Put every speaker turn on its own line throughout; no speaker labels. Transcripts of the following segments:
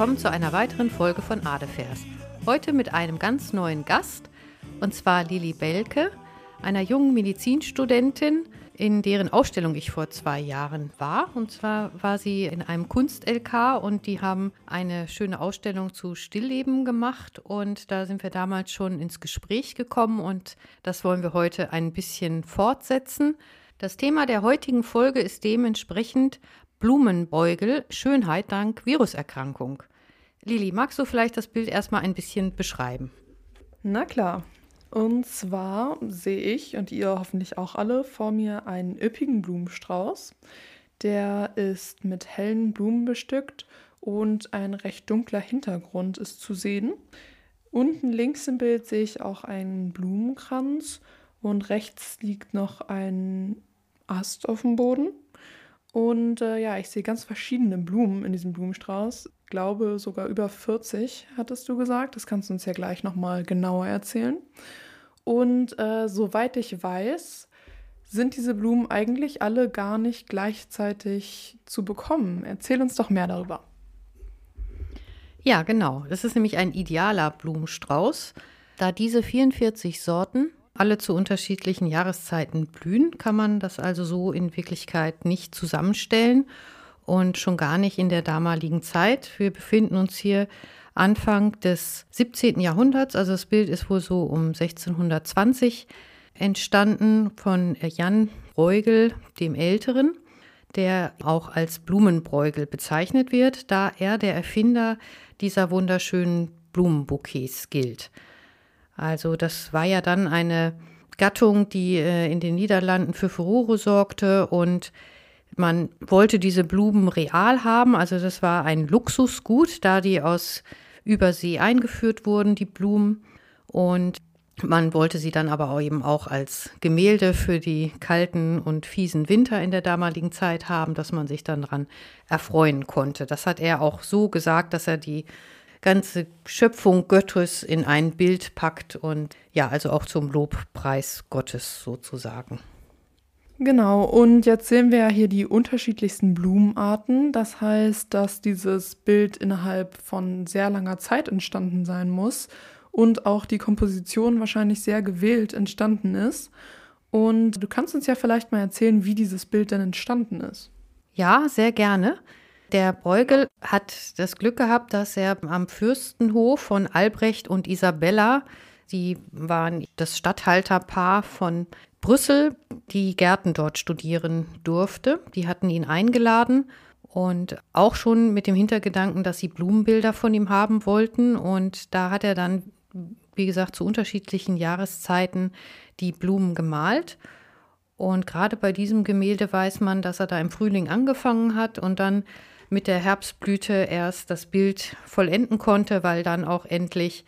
willkommen zu einer weiteren Folge von Adefers. Heute mit einem ganz neuen Gast, und zwar Lili Belke, einer jungen Medizinstudentin, in deren Ausstellung ich vor zwei Jahren war. Und zwar war sie in einem Kunst-LK und die haben eine schöne Ausstellung zu Stillleben gemacht. Und da sind wir damals schon ins Gespräch gekommen und das wollen wir heute ein bisschen fortsetzen. Das Thema der heutigen Folge ist dementsprechend Blumenbeugel, Schönheit dank Viruserkrankung. Lili, magst du vielleicht das Bild erstmal ein bisschen beschreiben?
Na klar. Und zwar sehe ich und ihr hoffentlich auch alle vor mir einen üppigen Blumenstrauß. Der ist mit hellen Blumen bestückt und ein recht dunkler Hintergrund ist zu sehen. Unten links im Bild sehe ich auch einen Blumenkranz und rechts liegt noch ein Ast auf dem Boden. Und äh, ja, ich sehe ganz verschiedene Blumen in diesem Blumenstrauß. Glaube sogar über 40, hattest du gesagt. Das kannst du uns ja gleich nochmal genauer erzählen. Und äh, soweit ich weiß, sind diese Blumen eigentlich alle gar nicht gleichzeitig zu bekommen. Erzähl uns doch mehr darüber.
Ja, genau. Das ist nämlich ein idealer Blumenstrauß. Da diese 44 Sorten alle zu unterschiedlichen Jahreszeiten blühen, kann man das also so in Wirklichkeit nicht zusammenstellen und schon gar nicht in der damaligen Zeit. Wir befinden uns hier Anfang des 17. Jahrhunderts, also das Bild ist wohl so um 1620 entstanden von Jan Bruegel dem Älteren, der auch als Blumenbräugel bezeichnet wird, da er der Erfinder dieser wunderschönen Blumenbouquets gilt. Also das war ja dann eine Gattung, die äh, in den Niederlanden für Furore sorgte und man wollte diese Blumen real haben, also das war ein Luxusgut, da die aus Übersee eingeführt wurden, die Blumen. Und man wollte sie dann aber auch eben auch als Gemälde für die kalten und fiesen Winter in der damaligen Zeit haben, dass man sich dann daran erfreuen konnte. Das hat er auch so gesagt, dass er die ganze Schöpfung Gottes in ein Bild packt und ja, also auch zum Lobpreis Gottes sozusagen.
Genau, und jetzt sehen wir ja hier die unterschiedlichsten Blumenarten. Das heißt, dass dieses Bild innerhalb von sehr langer Zeit entstanden sein muss und auch die Komposition wahrscheinlich sehr gewählt entstanden ist. Und du kannst uns ja vielleicht mal erzählen, wie dieses Bild denn entstanden ist.
Ja, sehr gerne. Der Beugel hat das Glück gehabt, dass er am Fürstenhof von Albrecht und Isabella, die waren das Statthalterpaar von Brüssel, die Gärten dort studieren durfte. Die hatten ihn eingeladen und auch schon mit dem Hintergedanken, dass sie Blumenbilder von ihm haben wollten. Und da hat er dann, wie gesagt, zu unterschiedlichen Jahreszeiten die Blumen gemalt. Und gerade bei diesem Gemälde weiß man, dass er da im Frühling angefangen hat und dann mit der Herbstblüte erst das Bild vollenden konnte, weil dann auch endlich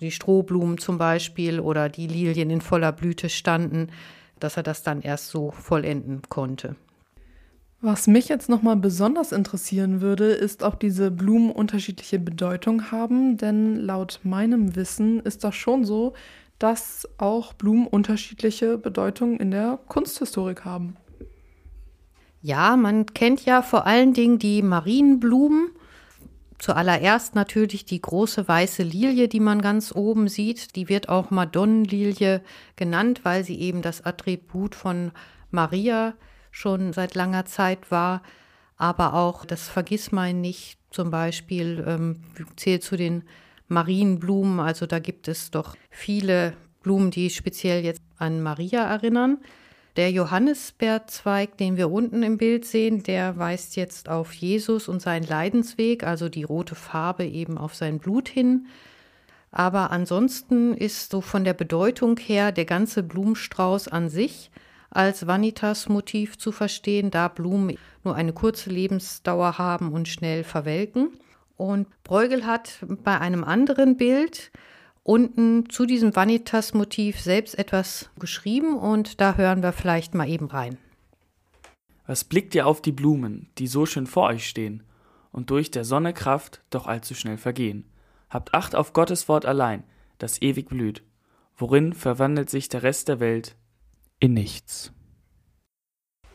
die Strohblumen zum Beispiel oder die Lilien in voller Blüte standen, dass er das dann erst so vollenden konnte.
Was mich jetzt nochmal besonders interessieren würde, ist, ob diese Blumen unterschiedliche Bedeutung haben, denn laut meinem Wissen ist das schon so, dass auch Blumen unterschiedliche Bedeutungen in der Kunsthistorik haben.
Ja, man kennt ja vor allen Dingen die Marienblumen. Zuallererst natürlich die große weiße Lilie, die man ganz oben sieht. Die wird auch Madonnenlilie genannt, weil sie eben das Attribut von Maria schon seit langer Zeit war. Aber auch das Vergissmein nicht zum Beispiel ähm, zählt zu den Marienblumen. Also da gibt es doch viele Blumen, die speziell jetzt an Maria erinnern. Der Johannisbeerzweig, den wir unten im Bild sehen, der weist jetzt auf Jesus und seinen Leidensweg, also die rote Farbe eben auf sein Blut hin. Aber ansonsten ist so von der Bedeutung her der ganze Blumenstrauß an sich als Vanitas-Motiv zu verstehen, da Blumen nur eine kurze Lebensdauer haben und schnell verwelken. Und Bruegel hat bei einem anderen Bild unten zu diesem Vanitas-Motiv selbst etwas geschrieben und da hören wir vielleicht mal eben rein.
Was blickt ihr auf die Blumen, die so schön vor euch stehen und durch der Sonne Kraft doch allzu schnell vergehen? Habt Acht auf Gottes Wort allein, das ewig blüht, worin verwandelt sich der Rest der Welt in nichts.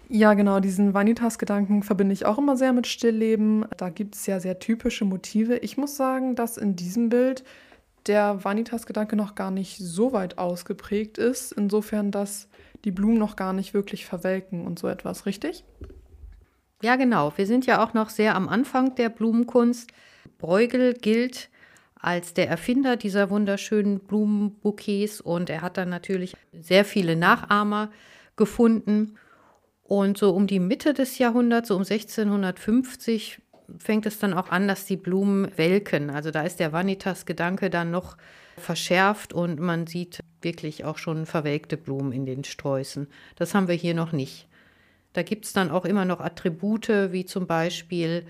Ja, genau, diesen Vanitas-Gedanken verbinde ich auch immer sehr mit Stillleben. Da gibt es ja sehr typische Motive. Ich muss sagen, dass in diesem Bild der Vanitas-Gedanke noch gar nicht so weit ausgeprägt ist, insofern, dass die Blumen noch gar nicht wirklich verwelken und so etwas, richtig?
Ja, genau. Wir sind ja auch noch sehr am Anfang der Blumenkunst. Bruegel gilt als der Erfinder dieser wunderschönen Blumenbouquets und er hat dann natürlich sehr viele Nachahmer gefunden. Und so um die Mitte des Jahrhunderts, so um 1650, fängt es dann auch an, dass die Blumen welken. Also da ist der Vanitas-Gedanke dann noch verschärft und man sieht wirklich auch schon verwelkte Blumen in den Sträußen. Das haben wir hier noch nicht. Da gibt es dann auch immer noch Attribute wie zum Beispiel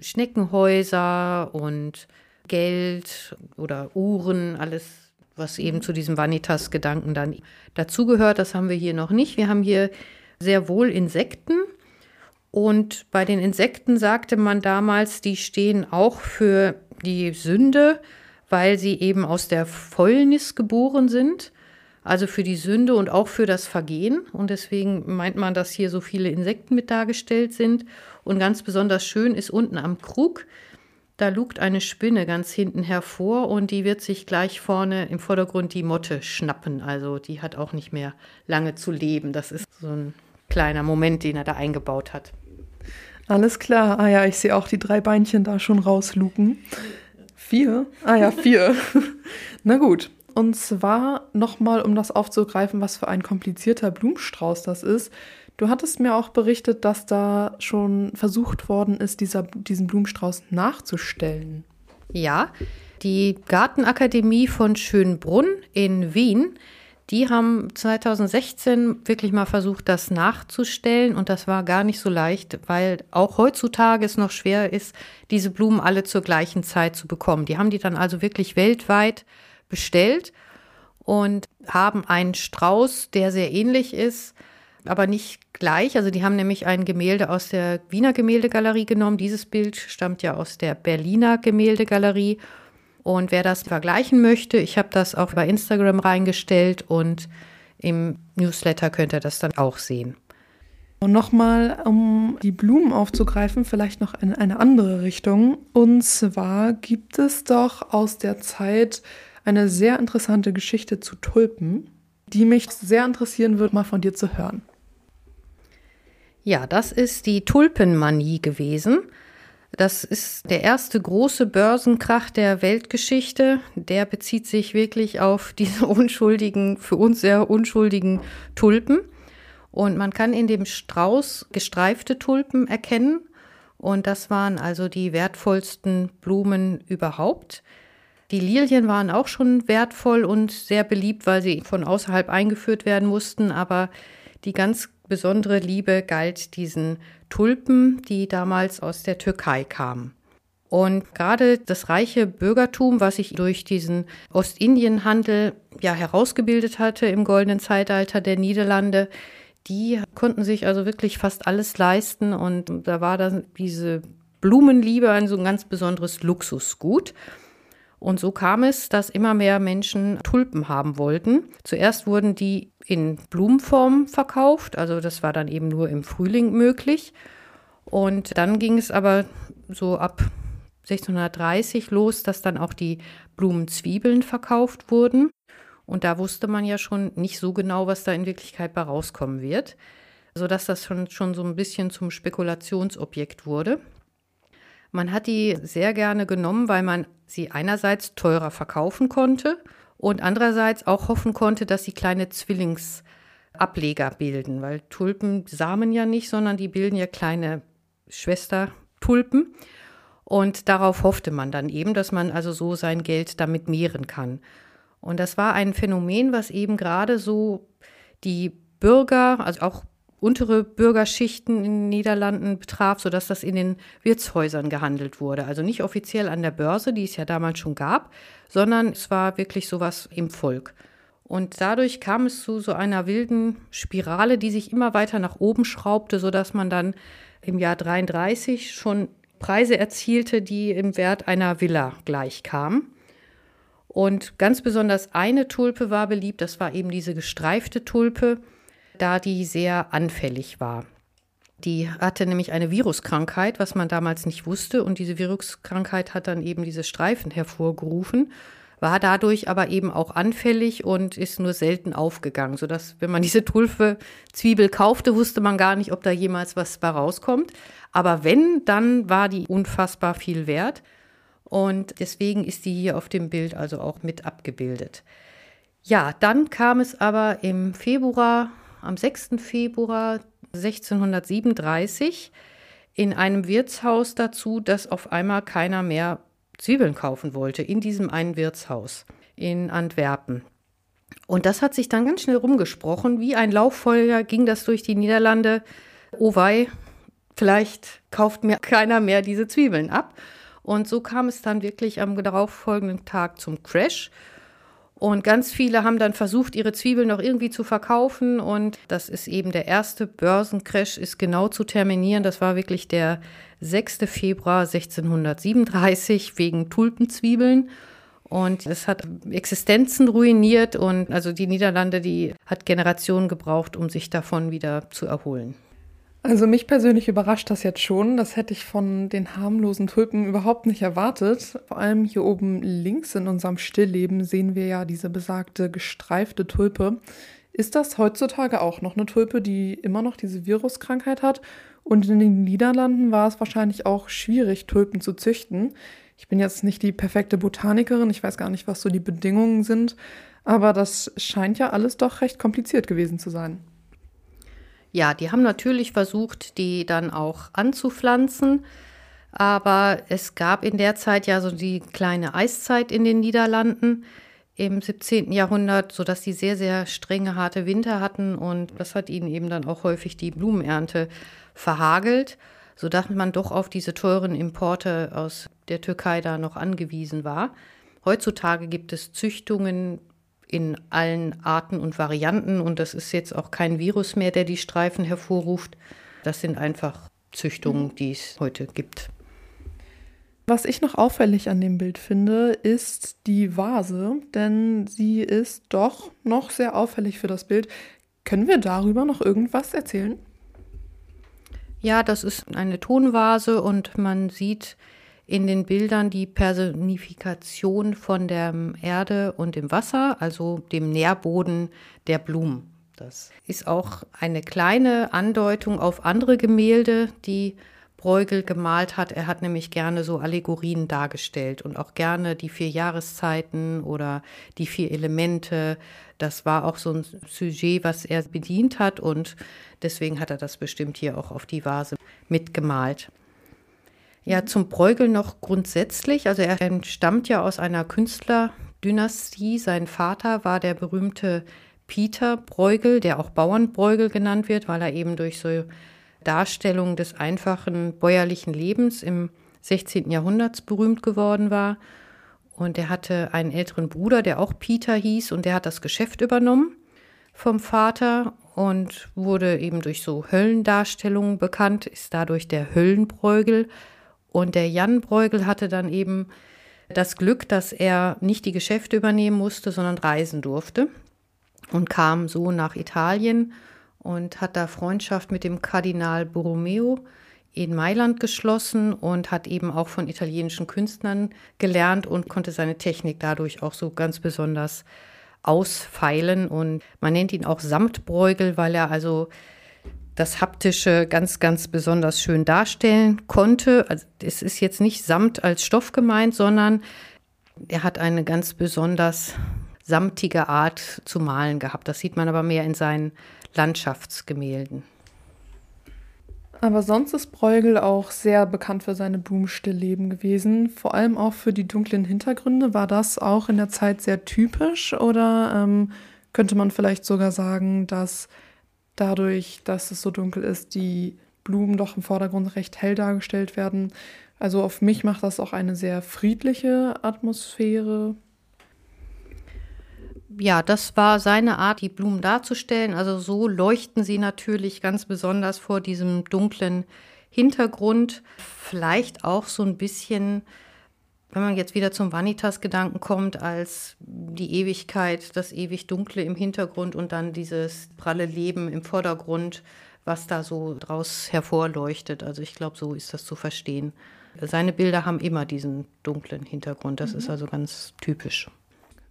Schneckenhäuser und Geld oder Uhren, alles, was eben zu diesem Vanitas-Gedanken dann dazugehört. Das haben wir hier noch nicht. Wir haben hier sehr wohl Insekten. Und bei den Insekten sagte man damals, die stehen auch für die Sünde, weil sie eben aus der Fäulnis geboren sind, also für die Sünde und auch für das Vergehen. Und deswegen meint man, dass hier so viele Insekten mit dargestellt sind. Und ganz besonders schön ist unten am Krug, da lugt eine Spinne ganz hinten hervor und die wird sich gleich vorne im Vordergrund die Motte schnappen. Also die hat auch nicht mehr lange zu leben. Das ist so ein kleiner Moment, den er da eingebaut hat.
Alles klar. Ah ja, ich sehe auch die drei Beinchen da schon rausluken. Vier? Ah ja, vier. Na gut. Und zwar nochmal, um das aufzugreifen, was für ein komplizierter Blumenstrauß das ist. Du hattest mir auch berichtet, dass da schon versucht worden ist, dieser, diesen Blumenstrauß nachzustellen.
Ja, die Gartenakademie von Schönbrunn in Wien die haben 2016 wirklich mal versucht, das nachzustellen und das war gar nicht so leicht, weil auch heutzutage es noch schwer ist, diese Blumen alle zur gleichen Zeit zu bekommen. Die haben die dann also wirklich weltweit bestellt und haben einen Strauß, der sehr ähnlich ist, aber nicht gleich. Also die haben nämlich ein Gemälde aus der Wiener Gemäldegalerie genommen. Dieses Bild stammt ja aus der Berliner Gemäldegalerie und wer das vergleichen möchte, ich habe das auch bei Instagram reingestellt und im Newsletter könnt ihr das dann auch sehen.
Und nochmal, um die Blumen aufzugreifen, vielleicht noch in eine andere Richtung. Und zwar gibt es doch aus der Zeit eine sehr interessante Geschichte zu Tulpen, die mich sehr interessieren würde, mal von dir zu hören.
Ja, das ist die Tulpenmanie gewesen. Das ist der erste große Börsenkrach der Weltgeschichte. Der bezieht sich wirklich auf diese unschuldigen, für uns sehr unschuldigen Tulpen. Und man kann in dem Strauß gestreifte Tulpen erkennen. Und das waren also die wertvollsten Blumen überhaupt. Die Lilien waren auch schon wertvoll und sehr beliebt, weil sie von außerhalb eingeführt werden mussten. Aber die ganz besondere Liebe galt diesen Tulpen, die damals aus der Türkei kamen. Und gerade das reiche Bürgertum, was sich durch diesen Ostindienhandel ja herausgebildet hatte im goldenen Zeitalter der Niederlande, die konnten sich also wirklich fast alles leisten und da war dann diese Blumenliebe ein so ein ganz besonderes Luxusgut. Und so kam es, dass immer mehr Menschen Tulpen haben wollten. Zuerst wurden die in Blumenform verkauft, also das war dann eben nur im Frühling möglich. Und dann ging es aber so ab 1630 los, dass dann auch die Blumenzwiebeln verkauft wurden. Und da wusste man ja schon nicht so genau, was da in Wirklichkeit bei rauskommen wird, sodass das schon, schon so ein bisschen zum Spekulationsobjekt wurde. Man hat die sehr gerne genommen, weil man sie einerseits teurer verkaufen konnte und andererseits auch hoffen konnte, dass sie kleine Zwillingsableger bilden, weil Tulpen samen ja nicht, sondern die bilden ja kleine Schwestertulpen. Und darauf hoffte man dann eben, dass man also so sein Geld damit mehren kann. Und das war ein Phänomen, was eben gerade so die Bürger, also auch untere Bürgerschichten in den Niederlanden betraf, sodass das in den Wirtshäusern gehandelt wurde. Also nicht offiziell an der Börse, die es ja damals schon gab, sondern es war wirklich sowas im Volk. Und dadurch kam es zu so einer wilden Spirale, die sich immer weiter nach oben schraubte, sodass man dann im Jahr 33 schon Preise erzielte, die im Wert einer Villa gleichkamen. Und ganz besonders eine Tulpe war beliebt, das war eben diese gestreifte Tulpe da die sehr anfällig war. Die hatte nämlich eine Viruskrankheit, was man damals nicht wusste. Und diese Viruskrankheit hat dann eben diese Streifen hervorgerufen, war dadurch aber eben auch anfällig und ist nur selten aufgegangen, sodass, wenn man diese Tulpe-Zwiebel kaufte, wusste man gar nicht, ob da jemals was bei rauskommt. Aber wenn, dann war die unfassbar viel wert. Und deswegen ist die hier auf dem Bild also auch mit abgebildet. Ja, dann kam es aber im Februar, am 6. Februar 1637 in einem Wirtshaus dazu, dass auf einmal keiner mehr Zwiebeln kaufen wollte, in diesem einen Wirtshaus in Antwerpen. Und das hat sich dann ganz schnell rumgesprochen. Wie ein Lauffeuer ging das durch die Niederlande. Oh wei, vielleicht kauft mir keiner mehr diese Zwiebeln ab. Und so kam es dann wirklich am darauffolgenden Tag zum Crash. Und ganz viele haben dann versucht, ihre Zwiebeln noch irgendwie zu verkaufen. Und das ist eben der erste Börsencrash, ist genau zu terminieren. Das war wirklich der 6. Februar 1637 wegen Tulpenzwiebeln. Und es hat Existenzen ruiniert und also die Niederlande, die hat Generationen gebraucht, um sich davon wieder zu erholen.
Also mich persönlich überrascht das jetzt schon. Das hätte ich von den harmlosen Tulpen überhaupt nicht erwartet. Vor allem hier oben links in unserem Stillleben sehen wir ja diese besagte gestreifte Tulpe. Ist das heutzutage auch noch eine Tulpe, die immer noch diese Viruskrankheit hat? Und in den Niederlanden war es wahrscheinlich auch schwierig, Tulpen zu züchten. Ich bin jetzt nicht die perfekte Botanikerin, ich weiß gar nicht, was so die Bedingungen sind, aber das scheint ja alles doch recht kompliziert gewesen zu sein.
Ja, die haben natürlich versucht, die dann auch anzupflanzen. Aber es gab in der Zeit ja so die kleine Eiszeit in den Niederlanden im 17. Jahrhundert, sodass sie sehr, sehr strenge, harte Winter hatten. Und das hat ihnen eben dann auch häufig die Blumenernte verhagelt, sodass man doch auf diese teuren Importe aus der Türkei da noch angewiesen war. Heutzutage gibt es Züchtungen in allen Arten und Varianten. Und das ist jetzt auch kein Virus mehr, der die Streifen hervorruft. Das sind einfach Züchtungen, die es heute gibt.
Was ich noch auffällig an dem Bild finde, ist die Vase, denn sie ist doch noch sehr auffällig für das Bild. Können wir darüber noch irgendwas erzählen?
Ja, das ist eine Tonvase und man sieht in den Bildern die Personifikation von der Erde und dem Wasser, also dem Nährboden der Blumen. Das ist auch eine kleine Andeutung auf andere Gemälde, die Bruegel gemalt hat. Er hat nämlich gerne so Allegorien dargestellt und auch gerne die vier Jahreszeiten oder die vier Elemente. Das war auch so ein Sujet, was er bedient hat und deswegen hat er das bestimmt hier auch auf die Vase mitgemalt. Ja, zum Bruegel noch grundsätzlich. Also er entstammt ja aus einer Künstlerdynastie. Sein Vater war der berühmte Peter Bruegel, der auch Bauernbruegel genannt wird, weil er eben durch so Darstellungen des einfachen bäuerlichen Lebens im 16. Jahrhundert berühmt geworden war. Und er hatte einen älteren Bruder, der auch Peter hieß, und der hat das Geschäft übernommen vom Vater und wurde eben durch so Höllendarstellungen bekannt, ist dadurch der Höllenbräugel und der Jan Bruegel hatte dann eben das Glück, dass er nicht die Geschäfte übernehmen musste, sondern reisen durfte und kam so nach Italien und hat da Freundschaft mit dem Kardinal Borromeo in Mailand geschlossen und hat eben auch von italienischen Künstlern gelernt und konnte seine Technik dadurch auch so ganz besonders ausfeilen. Und man nennt ihn auch Samtbräugel, weil er also das Haptische ganz, ganz besonders schön darstellen konnte. Also es ist jetzt nicht Samt als Stoff gemeint, sondern er hat eine ganz besonders samtige Art zu malen gehabt. Das sieht man aber mehr in seinen Landschaftsgemälden.
Aber sonst ist Bruegel auch sehr bekannt für seine Blumenstillleben gewesen. Vor allem auch für die dunklen Hintergründe. War das auch in der Zeit sehr typisch oder ähm, könnte man vielleicht sogar sagen, dass dadurch, dass es so dunkel ist, die Blumen doch im Vordergrund recht hell dargestellt werden. Also auf mich macht das auch eine sehr friedliche Atmosphäre.
Ja, das war seine Art, die Blumen darzustellen. Also so leuchten sie natürlich ganz besonders vor diesem dunklen Hintergrund. Vielleicht auch so ein bisschen wenn man jetzt wieder zum Vanitas-Gedanken kommt, als die Ewigkeit, das ewig Dunkle im Hintergrund und dann dieses pralle Leben im Vordergrund, was da so draus hervorleuchtet. Also ich glaube, so ist das zu verstehen. Seine Bilder haben immer diesen dunklen Hintergrund. Das mhm. ist also ganz typisch.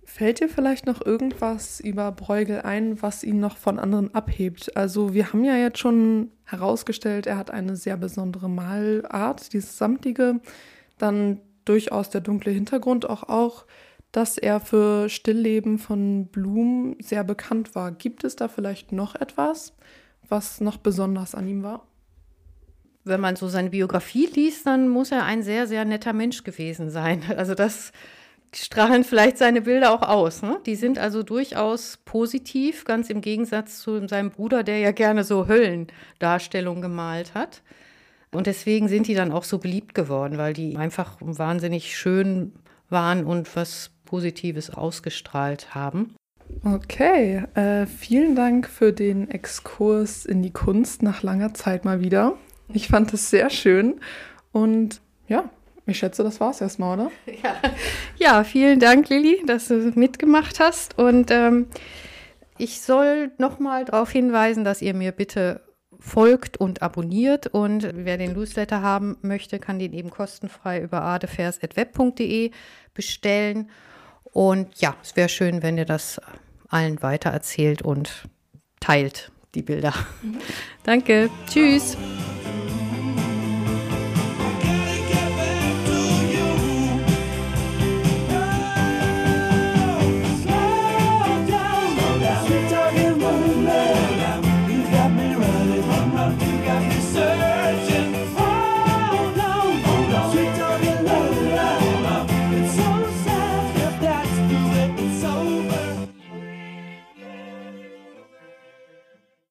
Fällt dir vielleicht noch irgendwas über Bruegel ein, was ihn noch von anderen abhebt? Also wir haben ja jetzt schon herausgestellt, er hat eine sehr besondere Malart, dieses samtige, dann durchaus der dunkle Hintergrund auch auch, dass er für Stillleben von Blumen sehr bekannt war. Gibt es da vielleicht noch etwas, was noch besonders an ihm war?
Wenn man so seine Biografie liest, dann muss er ein sehr, sehr netter Mensch gewesen sein. Also das strahlen vielleicht seine Bilder auch aus. Ne? Die sind also durchaus positiv, ganz im Gegensatz zu seinem Bruder, der ja gerne so Höllendarstellungen gemalt hat. Und deswegen sind die dann auch so beliebt geworden, weil die einfach wahnsinnig schön waren und was Positives ausgestrahlt haben.
Okay, äh, vielen Dank für den Exkurs in die Kunst nach langer Zeit mal wieder. Ich fand es sehr schön und ja, ich schätze, das war es erstmal, oder?
Ja. ja, vielen Dank, Lilly, dass du mitgemacht hast. Und ähm, ich soll nochmal darauf hinweisen, dass ihr mir bitte folgt und abonniert. Und wer den Newsletter haben möchte, kann den eben kostenfrei über adefers.web.de bestellen. Und ja, es wäre schön, wenn ihr das allen weitererzählt und teilt, die Bilder. Mhm. Danke. Tschüss.